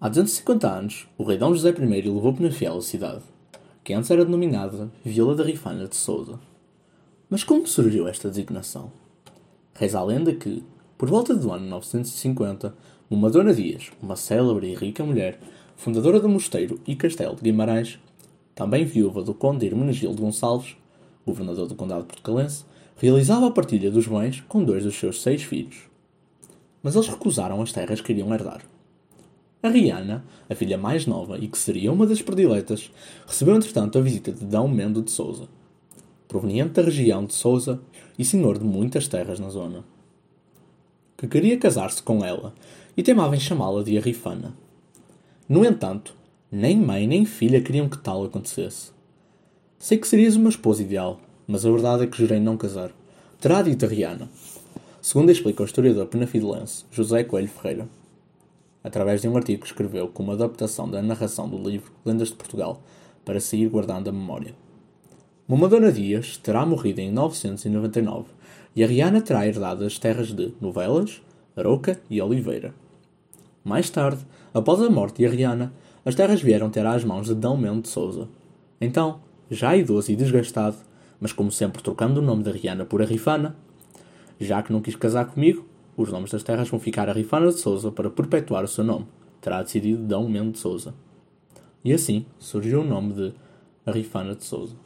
Há 250 anos, o rei Dom José I levou Penafiel a cidade, que antes era denominada Vila da Rifana de Sousa. Mas como surgiu esta designação? Reza a lenda que, por volta do ano 950, uma Dona Dias, uma célebre e rica mulher, fundadora do mosteiro e castelo de Guimarães, também viúva do conde Hermenegildo Gonçalves, governador do condado portugalense, realizava a partilha dos bens com dois dos seus seis filhos. Mas eles recusaram as terras que iriam herdar. A Rihanna, a filha mais nova e que seria uma das prediletas, recebeu entretanto a visita de D. Mendo de Souza, proveniente da região de Souza e senhor de muitas terras na zona, que queria casar-se com ela e teimava em chamá-la de Arrifana. No entanto, nem mãe nem filha queriam que tal acontecesse. Sei que serias uma esposa ideal, mas a verdade é que jurei não casar. Terá dito a Rihanna. Segundo explica o historiador penafidelense José Coelho Ferreira através de um artigo que escreveu como adaptação da narração do livro Lendas de Portugal, para seguir guardando a memória. Mamadona Dias terá morrido em 999 e a Rihanna terá herdado as terras de Novelas, Aroca e Oliveira. Mais tarde, após a morte de Ariana, as terras vieram ter às mãos de D. Mendo de Souza. Então, já idoso e desgastado, mas como sempre trocando o nome da Rihanna por Arrifana, já que não quis casar comigo, os nomes das terras vão ficar a Rifana de Souza para perpetuar o seu nome. Terá decidido D. Mendo de Souza. E assim surgiu o nome de Rifana de Souza.